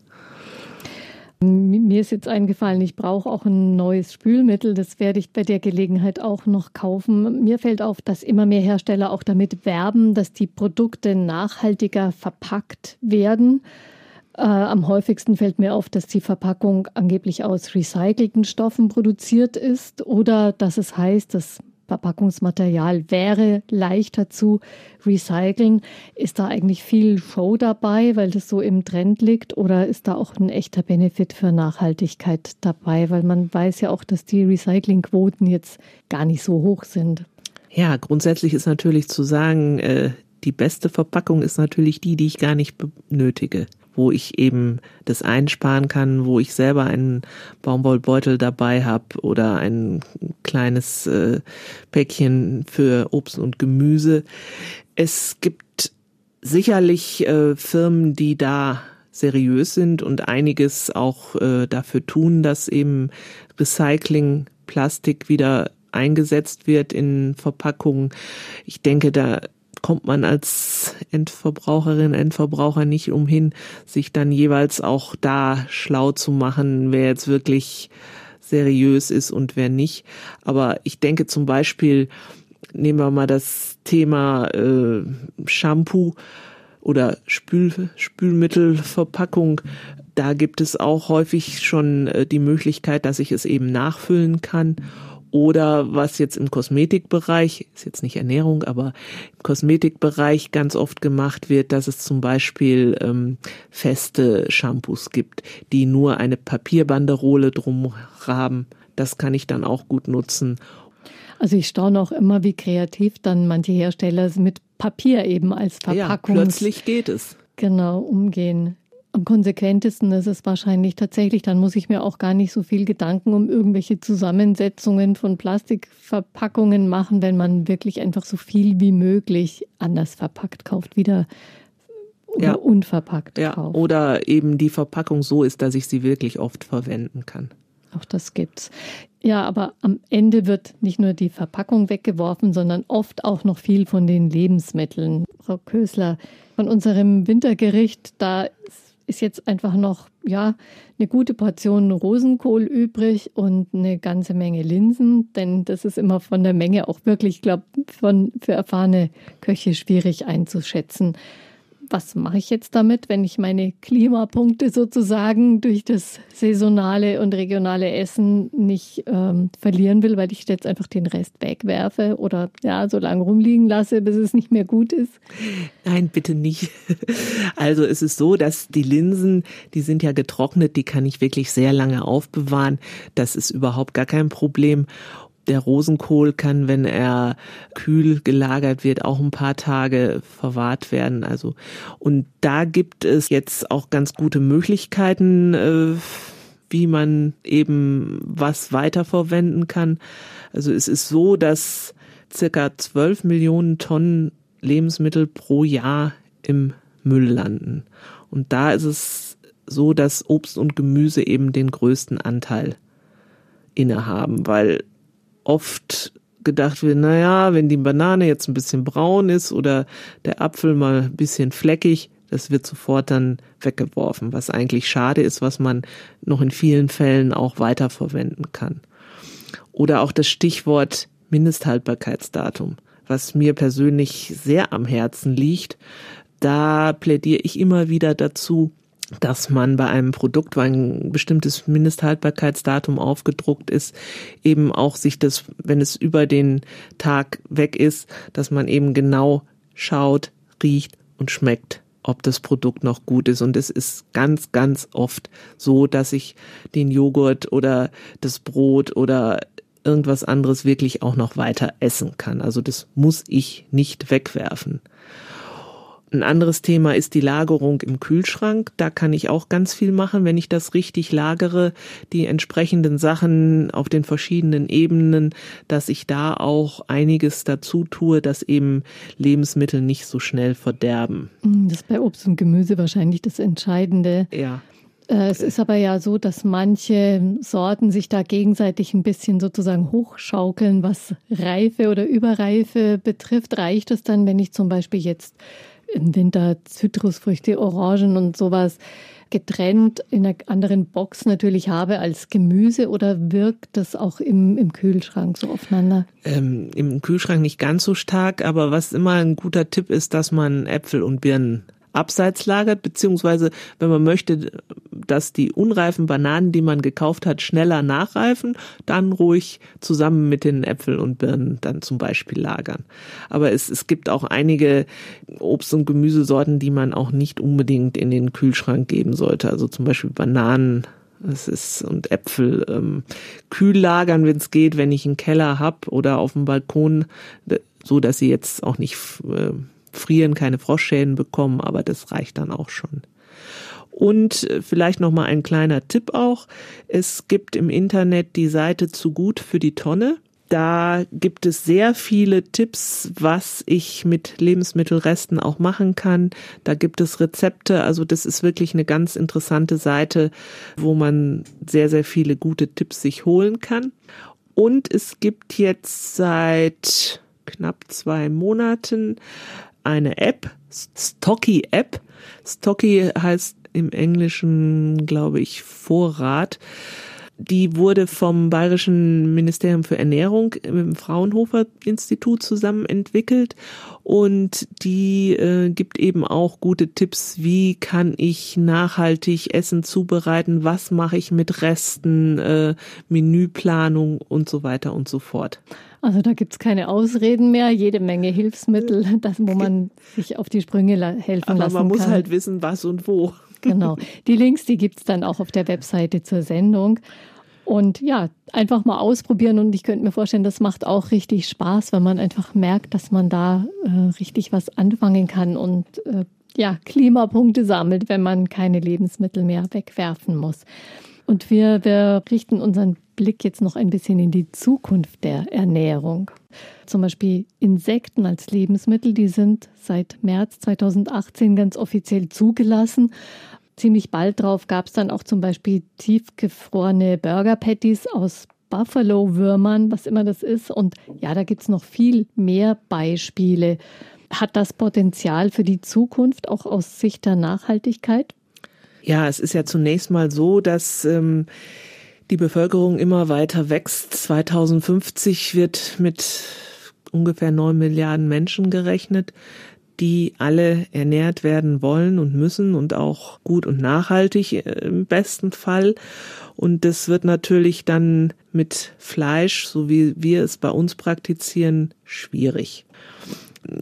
Mir ist jetzt eingefallen, ich brauche auch ein neues Spülmittel. Das werde ich bei der Gelegenheit auch noch kaufen. Mir fällt auf, dass immer mehr Hersteller auch damit werben, dass die Produkte nachhaltiger verpackt werden. Äh, am häufigsten fällt mir auf, dass die Verpackung angeblich aus recycelten Stoffen produziert ist oder dass es heißt, dass Verpackungsmaterial wäre leichter zu recyceln. Ist da eigentlich viel Show dabei, weil das so im Trend liegt? Oder ist da auch ein echter Benefit für Nachhaltigkeit dabei? Weil man weiß ja auch, dass die Recyclingquoten jetzt gar nicht so hoch sind. Ja, grundsätzlich ist natürlich zu sagen, äh, die beste Verpackung ist natürlich die, die ich gar nicht benötige wo ich eben das einsparen kann, wo ich selber einen Baumwollbeutel dabei habe oder ein kleines äh, Päckchen für Obst und Gemüse. Es gibt sicherlich äh, Firmen, die da seriös sind und einiges auch äh, dafür tun, dass eben Recycling Plastik wieder eingesetzt wird in Verpackungen. Ich denke, da kommt man als Endverbraucherin, Endverbraucher nicht umhin, sich dann jeweils auch da schlau zu machen, wer jetzt wirklich seriös ist und wer nicht. Aber ich denke zum Beispiel, nehmen wir mal das Thema äh, Shampoo oder Spül, Spülmittelverpackung. Da gibt es auch häufig schon äh, die Möglichkeit, dass ich es eben nachfüllen kann. Oder was jetzt im Kosmetikbereich, ist jetzt nicht Ernährung, aber im Kosmetikbereich ganz oft gemacht wird, dass es zum Beispiel ähm, feste Shampoos gibt, die nur eine Papierbanderole drum haben. Das kann ich dann auch gut nutzen. Also ich staune auch immer, wie kreativ dann manche Hersteller mit Papier eben als Verpackung. Ja, plötzlich geht es. Genau, umgehen. Am konsequentesten ist es wahrscheinlich tatsächlich, dann muss ich mir auch gar nicht so viel Gedanken um irgendwelche Zusammensetzungen von Plastikverpackungen machen, wenn man wirklich einfach so viel wie möglich anders verpackt kauft, wieder oder ja. unverpackt ja. kauft. Oder eben die Verpackung so ist, dass ich sie wirklich oft verwenden kann. Auch das gibt's. Ja, aber am Ende wird nicht nur die Verpackung weggeworfen, sondern oft auch noch viel von den Lebensmitteln. Frau Kösler, von unserem Wintergericht, da ist jetzt einfach noch ja eine gute Portion Rosenkohl übrig und eine ganze Menge Linsen, denn das ist immer von der Menge auch wirklich, ich glaube, für erfahrene Köche schwierig einzuschätzen was mache ich jetzt damit, wenn ich meine Klimapunkte sozusagen durch das saisonale und regionale Essen nicht ähm, verlieren will, weil ich jetzt einfach den Rest wegwerfe oder ja, so lange rumliegen lasse, bis es nicht mehr gut ist? Nein, bitte nicht. Also es ist so, dass die Linsen, die sind ja getrocknet, die kann ich wirklich sehr lange aufbewahren. Das ist überhaupt gar kein Problem. Der Rosenkohl kann, wenn er kühl gelagert wird, auch ein paar Tage verwahrt werden. Also, und da gibt es jetzt auch ganz gute Möglichkeiten, äh, wie man eben was weiterverwenden kann. Also es ist so, dass circa 12 Millionen Tonnen Lebensmittel pro Jahr im Müll landen. Und da ist es so, dass Obst und Gemüse eben den größten Anteil innehaben, weil oft gedacht wird, naja, wenn die Banane jetzt ein bisschen braun ist oder der Apfel mal ein bisschen fleckig, das wird sofort dann weggeworfen, was eigentlich schade ist, was man noch in vielen Fällen auch weiterverwenden kann. Oder auch das Stichwort Mindesthaltbarkeitsdatum, was mir persönlich sehr am Herzen liegt. Da plädiere ich immer wieder dazu, dass man bei einem Produkt, wo ein bestimmtes Mindesthaltbarkeitsdatum aufgedruckt ist, eben auch sich das, wenn es über den Tag weg ist, dass man eben genau schaut, riecht und schmeckt, ob das Produkt noch gut ist. Und es ist ganz, ganz oft so, dass ich den Joghurt oder das Brot oder irgendwas anderes wirklich auch noch weiter essen kann. Also das muss ich nicht wegwerfen. Ein anderes Thema ist die Lagerung im Kühlschrank. Da kann ich auch ganz viel machen, wenn ich das richtig lagere, die entsprechenden Sachen auf den verschiedenen Ebenen, dass ich da auch einiges dazu tue, dass eben Lebensmittel nicht so schnell verderben. Mm, das ist bei Obst und Gemüse wahrscheinlich das Entscheidende. Ja. Äh, es ist aber ja so, dass manche Sorten sich da gegenseitig ein bisschen sozusagen hochschaukeln, was Reife oder Überreife betrifft. Reicht es dann, wenn ich zum Beispiel jetzt im Winter Zitrusfrüchte, Orangen und sowas getrennt in einer anderen Box natürlich habe als Gemüse oder wirkt das auch im, im Kühlschrank so aufeinander? Ähm, Im Kühlschrank nicht ganz so stark, aber was immer ein guter Tipp ist, dass man Äpfel und Birnen abseits lagert, beziehungsweise wenn man möchte, dass die unreifen Bananen, die man gekauft hat, schneller nachreifen, dann ruhig zusammen mit den Äpfeln und Birnen dann zum Beispiel lagern. Aber es, es gibt auch einige Obst- und Gemüsesorten, die man auch nicht unbedingt in den Kühlschrank geben sollte. Also zum Beispiel Bananen Es ist und Äpfel ähm, kühl lagern, wenn es geht, wenn ich einen Keller hab oder auf dem Balkon, so dass sie jetzt auch nicht äh, frieren, keine Froschschäden bekommen, aber das reicht dann auch schon. Und äh, vielleicht noch mal ein kleiner Tipp auch: Es gibt im Internet die Seite zu gut für die Tonne. Da gibt es sehr viele Tipps, was ich mit Lebensmittelresten auch machen kann. Da gibt es Rezepte. Also das ist wirklich eine ganz interessante Seite, wo man sehr, sehr viele gute Tipps sich holen kann. Und es gibt jetzt seit knapp zwei Monaten eine App, Stocky App. Stocky heißt im Englischen, glaube ich, Vorrat. Die wurde vom Bayerischen Ministerium für Ernährung dem Fraunhofer Institut zusammen entwickelt und die äh, gibt eben auch gute Tipps, wie kann ich nachhaltig Essen zubereiten, was mache ich mit Resten, äh, Menüplanung und so weiter und so fort. Also da gibt es keine Ausreden mehr, jede Menge Hilfsmittel, das, wo man sich auf die Sprünge helfen Aber lassen kann. Aber man muss halt wissen, was und wo. Genau. Die Links, die gibt es dann auch auf der Webseite zur Sendung. Und ja, einfach mal ausprobieren. Und ich könnte mir vorstellen, das macht auch richtig Spaß, wenn man einfach merkt, dass man da äh, richtig was anfangen kann und äh, ja, Klimapunkte sammelt, wenn man keine Lebensmittel mehr wegwerfen muss. Und wir, wir richten unseren Blick jetzt noch ein bisschen in die Zukunft der Ernährung. Zum Beispiel Insekten als Lebensmittel, die sind seit März 2018 ganz offiziell zugelassen. Ziemlich bald drauf gab es dann auch zum Beispiel tiefgefrorene Burger Patties aus Buffalo-Würmern, was immer das ist. Und ja, da gibt es noch viel mehr Beispiele. Hat das Potenzial für die Zukunft auch aus Sicht der Nachhaltigkeit? Ja, es ist ja zunächst mal so, dass ähm, die Bevölkerung immer weiter wächst. 2050 wird mit ungefähr neun Milliarden Menschen gerechnet, die alle ernährt werden wollen und müssen und auch gut und nachhaltig äh, im besten Fall. Und das wird natürlich dann mit Fleisch, so wie wir es bei uns praktizieren, schwierig.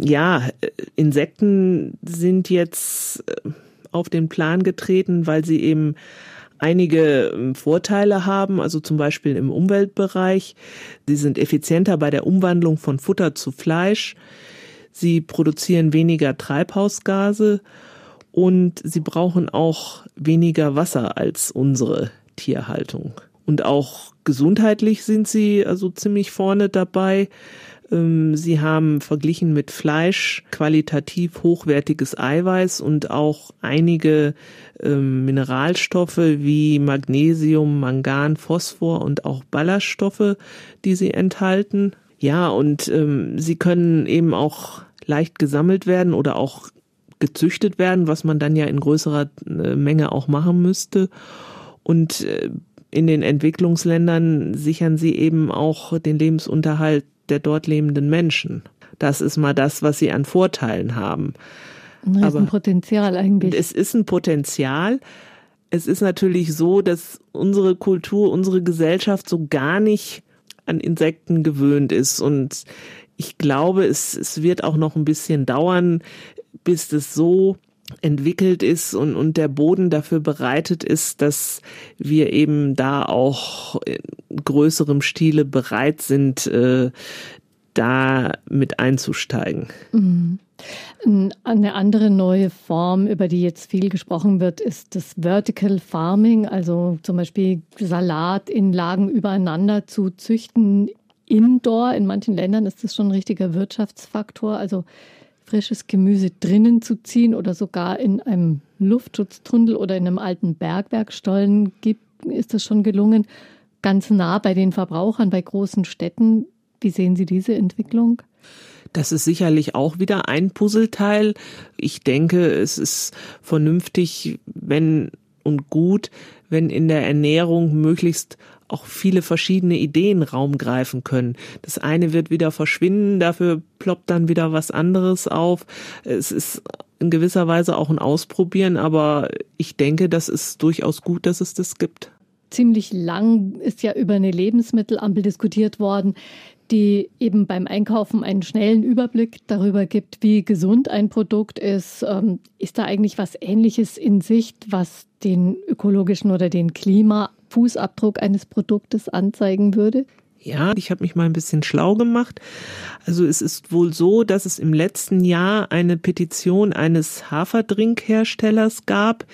Ja, äh, Insekten sind jetzt äh, auf den Plan getreten, weil sie eben einige ähm, Vorteile haben, also zum Beispiel im Umweltbereich. Sie sind effizienter bei der Umwandlung von Futter zu Fleisch. Sie produzieren weniger Treibhausgase und sie brauchen auch weniger Wasser als unsere Tierhaltung. Und auch gesundheitlich sind sie also ziemlich vorne dabei. Ähm, sie haben verglichen mit Fleisch qualitativ hochwertiges Eiweiß und auch einige ähm, Mineralstoffe wie Magnesium, Mangan, Phosphor und auch Ballaststoffe, die sie enthalten. Ja, und ähm, sie können eben auch leicht gesammelt werden oder auch gezüchtet werden, was man dann ja in größerer äh, Menge auch machen müsste. Und äh, in den Entwicklungsländern sichern sie eben auch den Lebensunterhalt der dort lebenden Menschen. Das ist mal das, was sie an Vorteilen haben. Ein Riesenpotenzial eigentlich. Es ist ein Potenzial. Es ist natürlich so, dass unsere Kultur, unsere Gesellschaft so gar nicht an Insekten gewöhnt ist. Und ich glaube, es, es wird auch noch ein bisschen dauern, bis das so entwickelt ist und, und der Boden dafür bereitet ist, dass wir eben da auch in größerem Stile bereit sind, äh, da mit einzusteigen. Mhm. Eine andere neue Form, über die jetzt viel gesprochen wird, ist das Vertical Farming, also zum Beispiel Salat in Lagen übereinander zu züchten. Indoor, in manchen Ländern ist das schon ein richtiger Wirtschaftsfaktor. Also frisches Gemüse drinnen zu ziehen oder sogar in einem Luftschutztunnel oder in einem alten Bergwerkstollen gibt, ist es schon gelungen. Ganz nah bei den Verbrauchern, bei großen Städten. Wie sehen Sie diese Entwicklung? Das ist sicherlich auch wieder ein Puzzleteil. Ich denke, es ist vernünftig, wenn und gut, wenn in der Ernährung möglichst auch viele verschiedene Ideen Raum greifen können. Das eine wird wieder verschwinden, dafür ploppt dann wieder was anderes auf. Es ist in gewisser Weise auch ein Ausprobieren, aber ich denke, das ist durchaus gut, dass es das gibt. Ziemlich lang ist ja über eine Lebensmittelampel diskutiert worden. die eben beim Einkaufen einen schnellen Überblick darüber gibt, wie gesund ein Produkt ist. Ähm, ist da eigentlich was Ähnliches in Sicht, was den ökologischen oder den Klimafußabdruck eines Produktes anzeigen würde? Ja, ich habe mich mal ein bisschen schlau gemacht. Also es ist wohl so, dass es im letzten Jahr eine Petition eines Haferdrinkherstellers gab,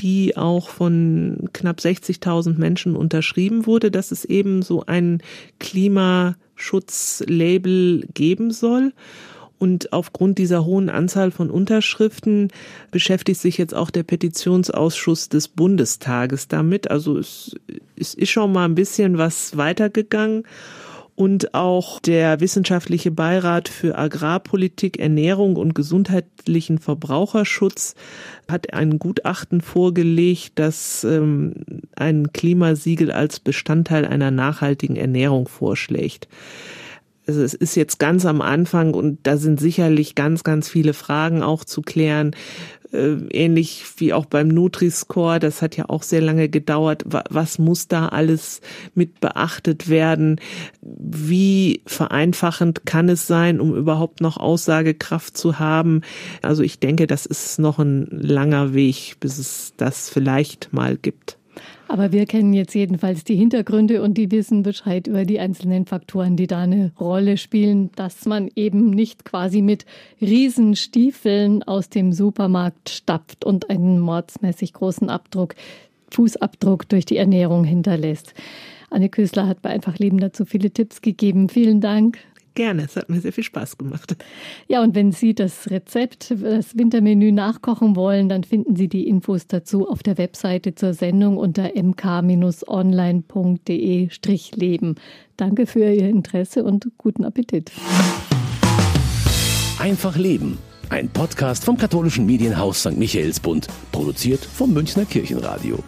die auch von knapp 60.000 Menschen unterschrieben wurde, dass es eben so ein Klimaschutzlabel geben soll. Und aufgrund dieser hohen Anzahl von Unterschriften beschäftigt sich jetzt auch der Petitionsausschuss des Bundestages damit. Also es, es ist schon mal ein bisschen was weitergegangen. Und auch der Wissenschaftliche Beirat für Agrarpolitik, Ernährung und gesundheitlichen Verbraucherschutz hat ein Gutachten vorgelegt, das ähm, ein Klimasiegel als Bestandteil einer nachhaltigen Ernährung vorschlägt. Also es ist jetzt ganz am Anfang und da sind sicherlich ganz, ganz viele Fragen auch zu klären. Äh, ähnlich wie auch beim Nutri-Score, das hat ja auch sehr lange gedauert. Was muss da alles mit beachtet werden? Wie vereinfachend kann es sein, um überhaupt noch Aussagekraft zu haben? Also ich denke, das ist noch ein langer Weg, bis es das vielleicht mal gibt. Aber wir kennen jetzt jedenfalls die Hintergründe und die wissen Bescheid über die einzelnen Faktoren, die da eine Rolle spielen, dass man eben nicht quasi mit Riesenstiefeln aus dem Supermarkt stapft und einen mordsmäßig großen Abdruck, Fußabdruck durch die Ernährung hinterlässt. Anne Küßler hat bei Einfach Leben dazu viele Tipps gegeben. Vielen Dank. Gerne, es hat mir sehr viel Spaß gemacht. Ja, und wenn Sie das Rezept, das Wintermenü nachkochen wollen, dann finden Sie die Infos dazu auf der Webseite zur Sendung unter mk-online.de-leben. Danke für Ihr Interesse und guten Appetit. Einfach Leben. Ein Podcast vom katholischen Medienhaus St. Michaelsbund, produziert vom Münchner Kirchenradio.